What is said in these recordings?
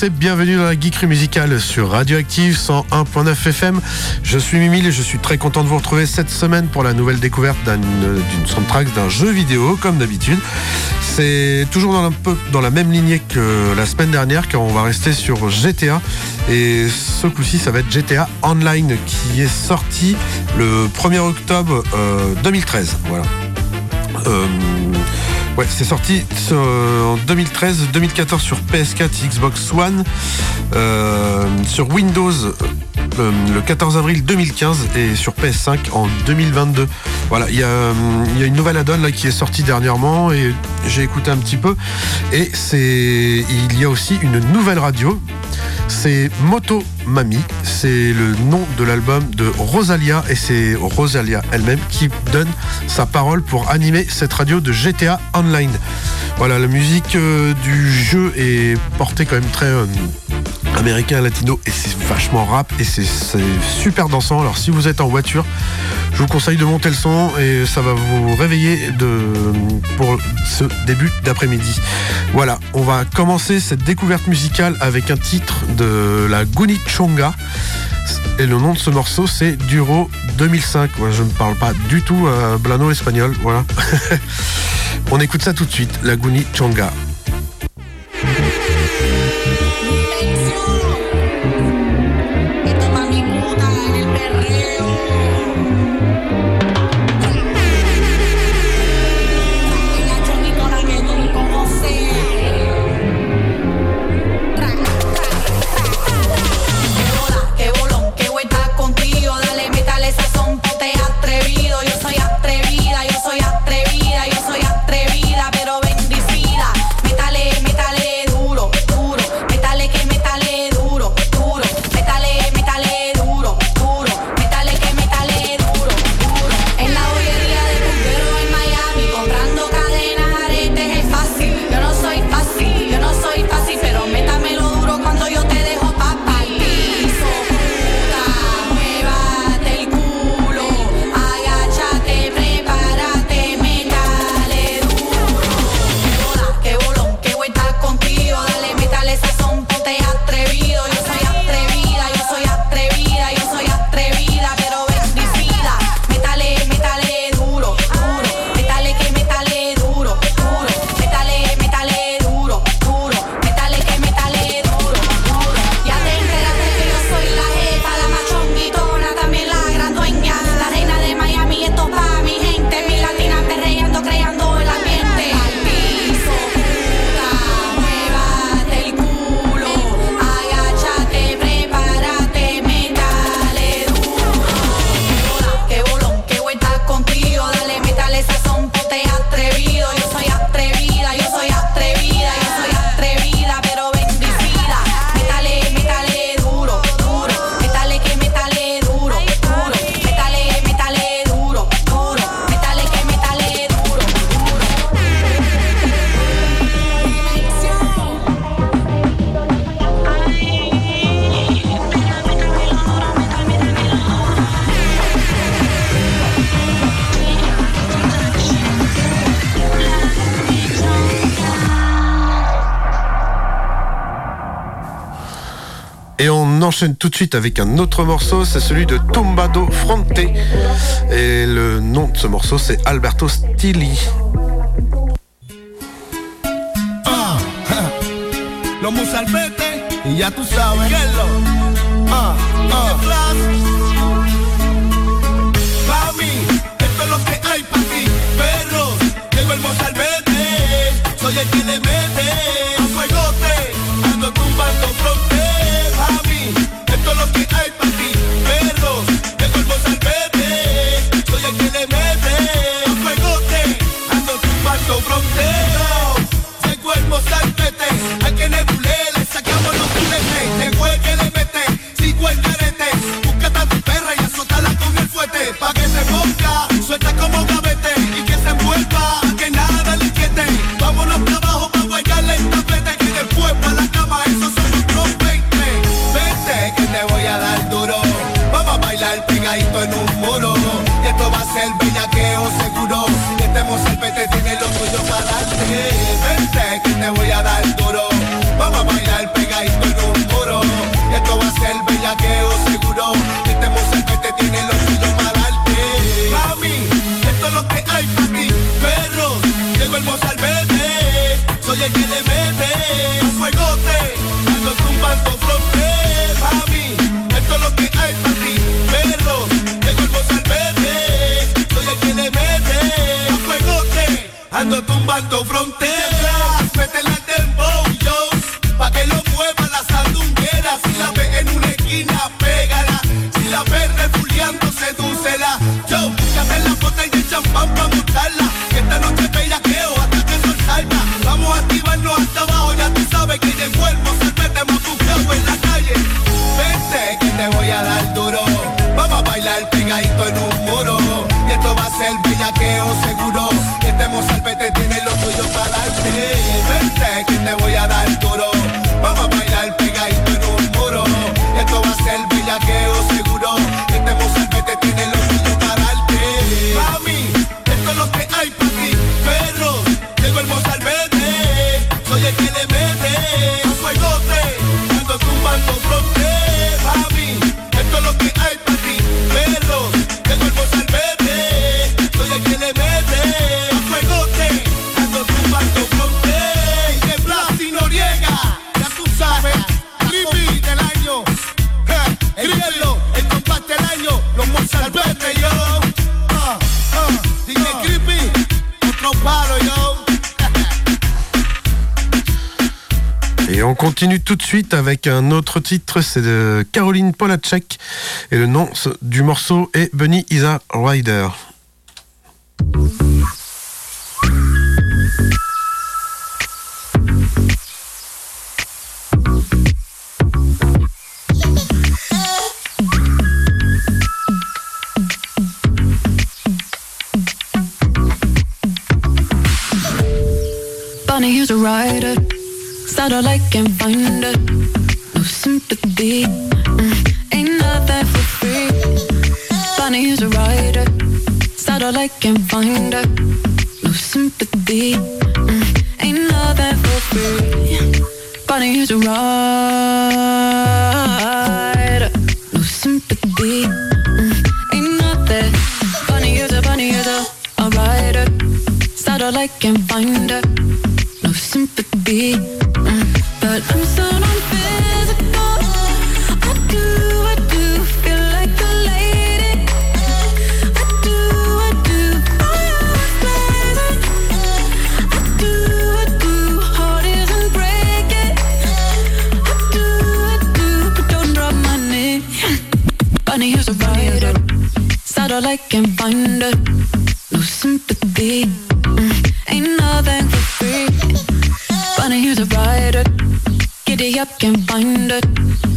Et bienvenue dans la geekerie musicale sur Radioactive 101.9 FM. Je suis Mimile et je suis très content de vous retrouver cette semaine pour la nouvelle découverte d'une soundtrack d'un jeu vidéo comme d'habitude. C'est toujours dans, peu, dans la même lignée que la semaine dernière car on va rester sur GTA et ce coup-ci ça va être GTA Online qui est sorti le 1er octobre 2013. Euh, voilà. Euh, Ouais, c'est sorti en 2013-2014 sur PS4, Xbox One, euh, sur Windows euh, le 14 avril 2015 et sur PS5 en 2022. Voilà, il y, a, une nouvelle add-on qui est sortie dernièrement et j'ai écouté un petit peu. Et c'est il y a aussi une nouvelle radio. C'est Moto Mami, c'est le nom de l'album de Rosalia et c'est Rosalia elle-même qui donne sa parole pour animer cette radio de GTA Online. Voilà, la musique euh, du jeu est portée quand même très euh, américain latino et c'est vachement rap et c'est super dansant. Alors si vous êtes en voiture, je vous conseille de monter le son et ça va vous réveiller pour ce début d'après-midi. Voilà, on va commencer cette découverte musicale avec un titre de la Chonga Et le nom de ce morceau, c'est Duro 2005. je ne parle pas du tout euh, blano espagnol. Voilà. on écoute ça tout de suite, la Et on enchaîne tout de suite avec un autre morceau, c'est celui de Tombado Fronte. Et le nom de ce morceau, c'est Alberto Stilli. Dala continue tout de suite avec un autre titre, c'est de Caroline Polacek et le nom du morceau est Bunny Rider. Bonnie is a rider start all I can find it. No sympathy. Mm. Ain't nothing for free. Bunny is a rider. start all I can find it. No sympathy. Mm. Ain't nothing for free. Bunny is a rider. No sympathy. Mm, ain't nothing. Is a, is a, rider. All I can find it. No sympathy. can't find it. No sympathy. Mm, ain't nothing for free. Funny here's a rider. Giddy up, can't find it.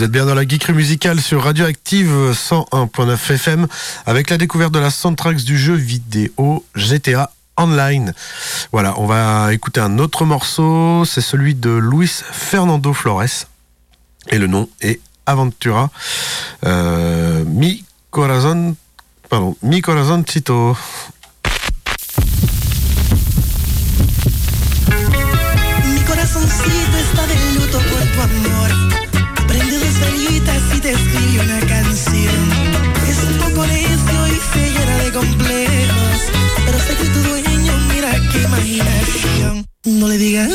Vous êtes bien dans la geekerie musicale sur Radioactive 101.9 FM avec la découverte de la soundtrack du jeu vidéo GTA Online. Voilà, on va écouter un autre morceau, c'est celui de Luis Fernando Flores et le nom est Aventura euh, Mi Corazon, pardon, Mi Corazoncito. Digas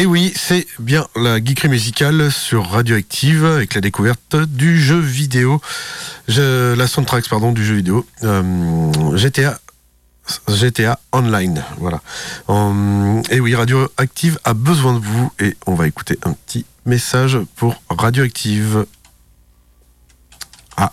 Et oui, c'est bien la geekerie musicale sur Radioactive avec la découverte du jeu vidéo, la soundtrack pardon du jeu vidéo euh, GTA GTA Online. Voilà. Euh, et oui, Radioactive a besoin de vous et on va écouter un petit message pour Radioactive. Ah,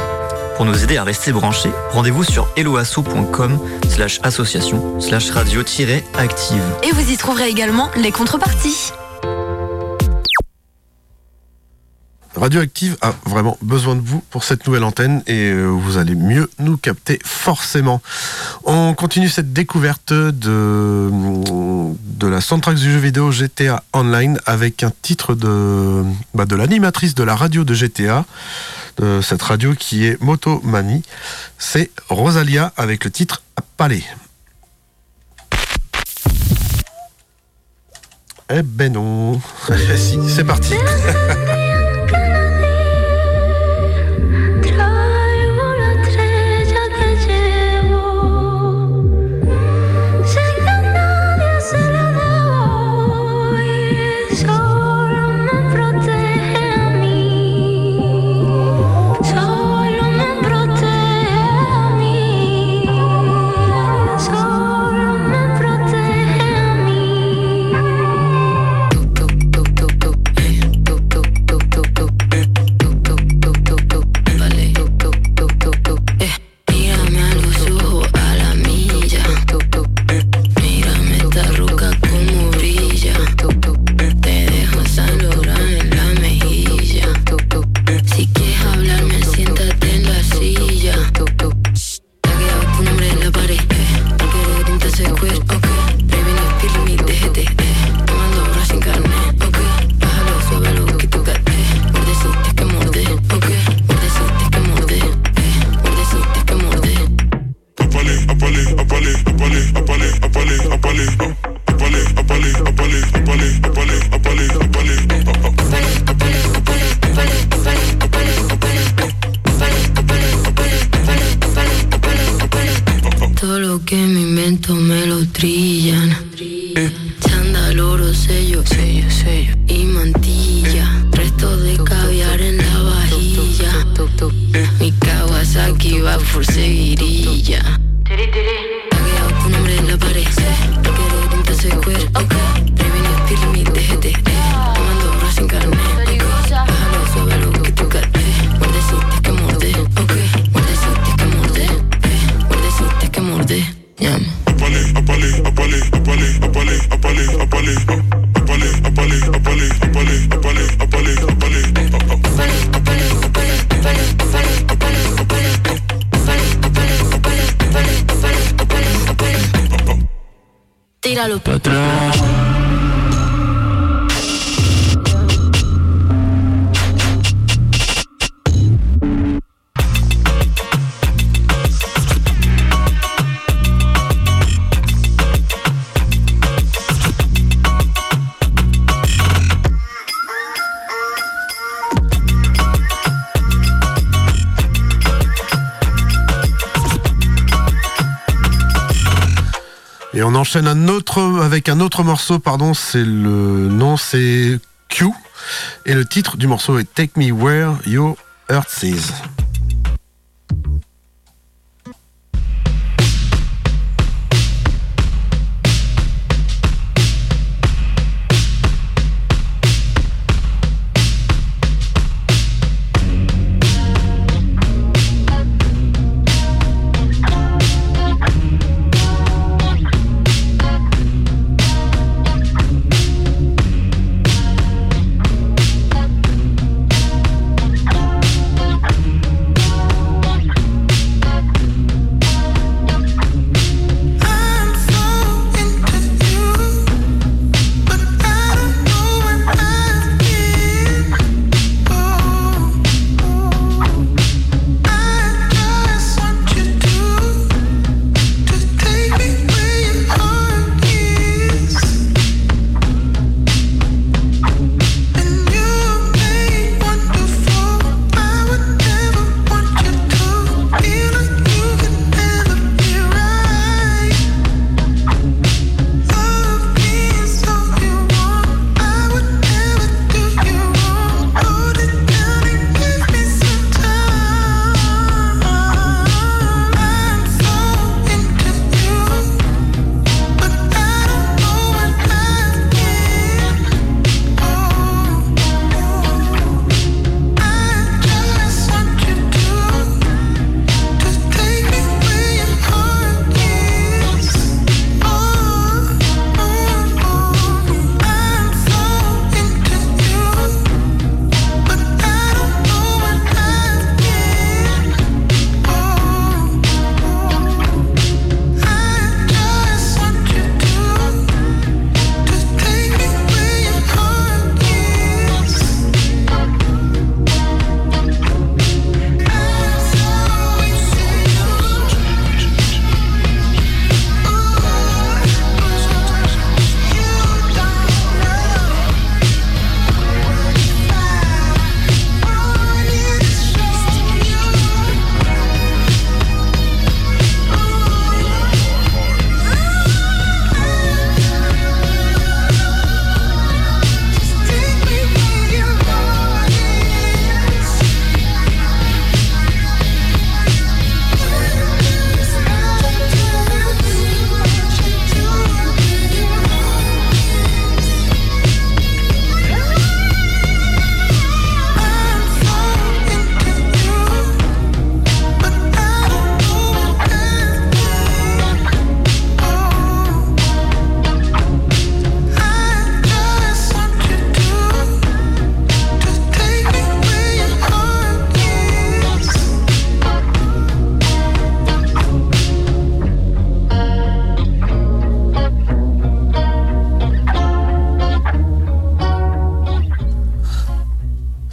Pour nous aider à rester branchés, rendez-vous sur eloasso.com slash association slash radio-active. Et vous y trouverez également les contreparties. Radioactive a vraiment besoin de vous pour cette nouvelle antenne et euh, vous allez mieux nous capter forcément. On continue cette découverte de, de la soundtrack du jeu vidéo GTA Online avec un titre de, bah, de l'animatrice de la radio de GTA de cette radio qui est Motomanie. C'est Rosalia avec le titre Palais. Eh ben non. Si, c'est parti. avec un autre morceau, pardon, c'est le nom, c'est Q. Et le titre du morceau est Take Me Where Your Earth Is.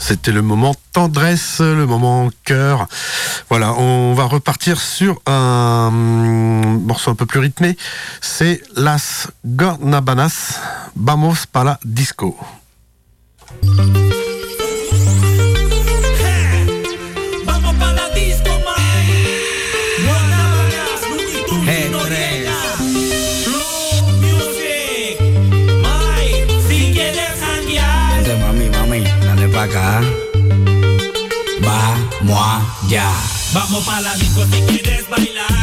C'était le moment tendresse, le moment cœur. Voilà, on va repartir sur un morceau un peu plus rythmé. C'est Las Gornabanas, Vamos para Disco. Ya. Vamos para la disco si quieres bailar.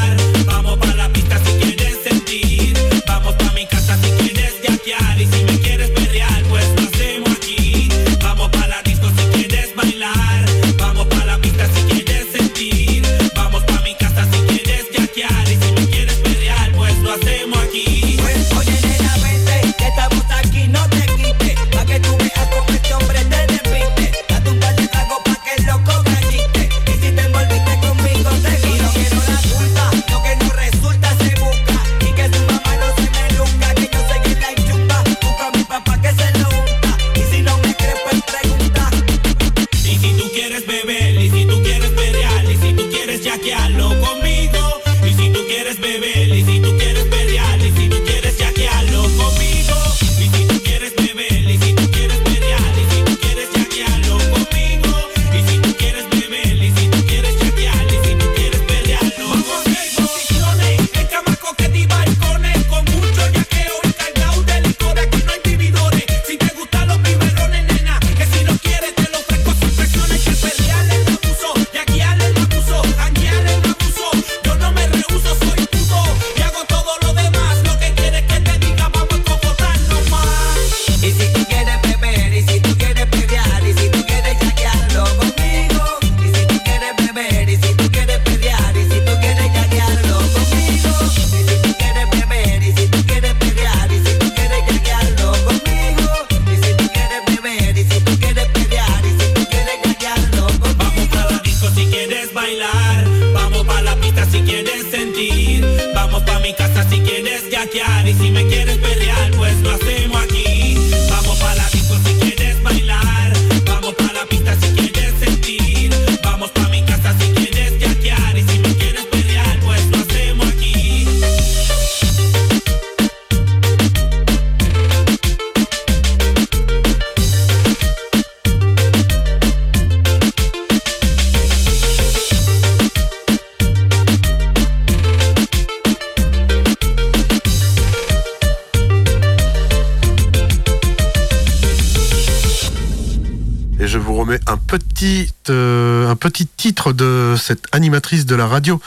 petit titre de cette animatrice de la radio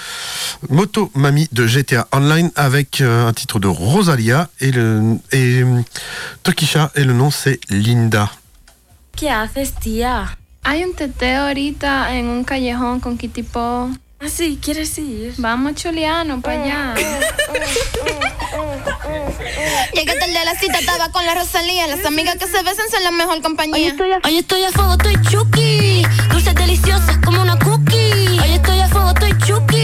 Moto Mami de GTA Online avec euh, un titre de Rosalia et, le, Tokisha et le nom c'est Linda. Un ahorita en un con Ah, sí, ¿quieres ir? Vamos, Chuliano, para mm, allá. Llegué tarde a la cita, estaba con la Rosalía. Las amigas que se besan son la mejor compañía. Hoy estoy a, fuego, estoy chuki. Dulces deliciosas como una cookie. Hoy estoy a fuego, estoy chuki.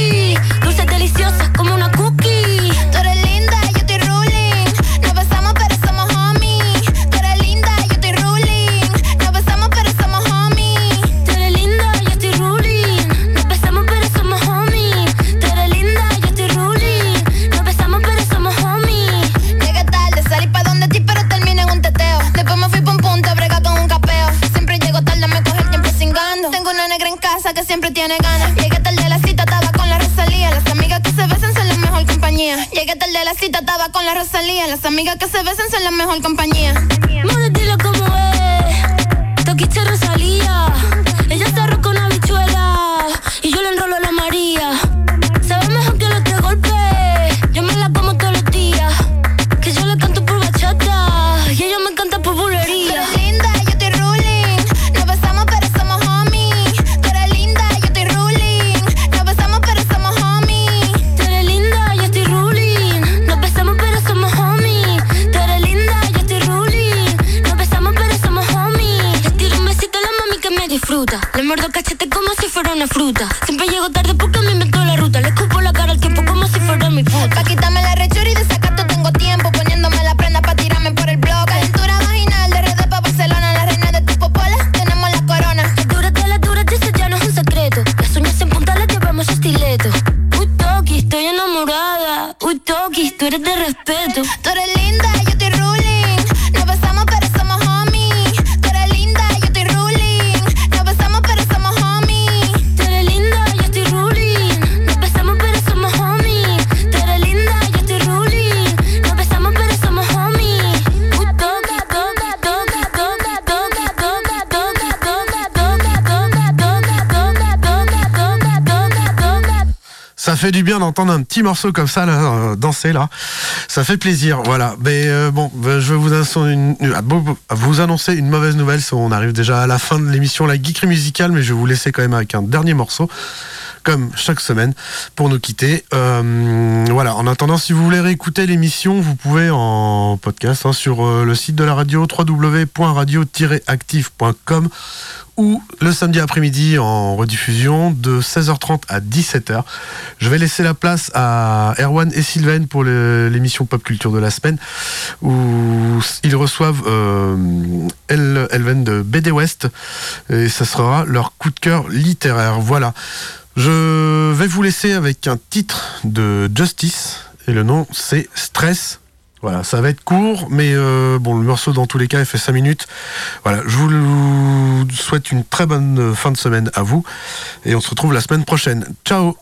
de la cita estaba con la Rosalía. Las amigas que se besan son la mejor compañía. Como es, toquiche Rosalía. Fait du bien d'entendre un petit morceau comme ça, là, euh, danser là. Ça fait plaisir, voilà. Mais euh, bon, ben, je vais vous annoncer, une, vous annoncer une mauvaise nouvelle. On arrive déjà à la fin de l'émission La Geekerie Musicale, mais je vais vous laisser quand même avec un dernier morceau, comme chaque semaine, pour nous quitter. Euh, voilà, en attendant, si vous voulez réécouter l'émission, vous pouvez en podcast hein, sur le site de la radio www.radio-active.com ou le samedi après-midi en rediffusion de 16h30 à 17h. Je vais laisser la place à Erwan et Sylvain pour l'émission Pop Culture de la semaine où ils reçoivent euh, El- Elven de BD West et ça sera leur coup de cœur littéraire. Voilà. Je vais vous laisser avec un titre de Justice et le nom c'est Stress. Voilà, ça va être court, mais euh, bon, le morceau dans tous les cas, il fait 5 minutes. Voilà, je vous souhaite une très bonne fin de semaine à vous et on se retrouve la semaine prochaine. Ciao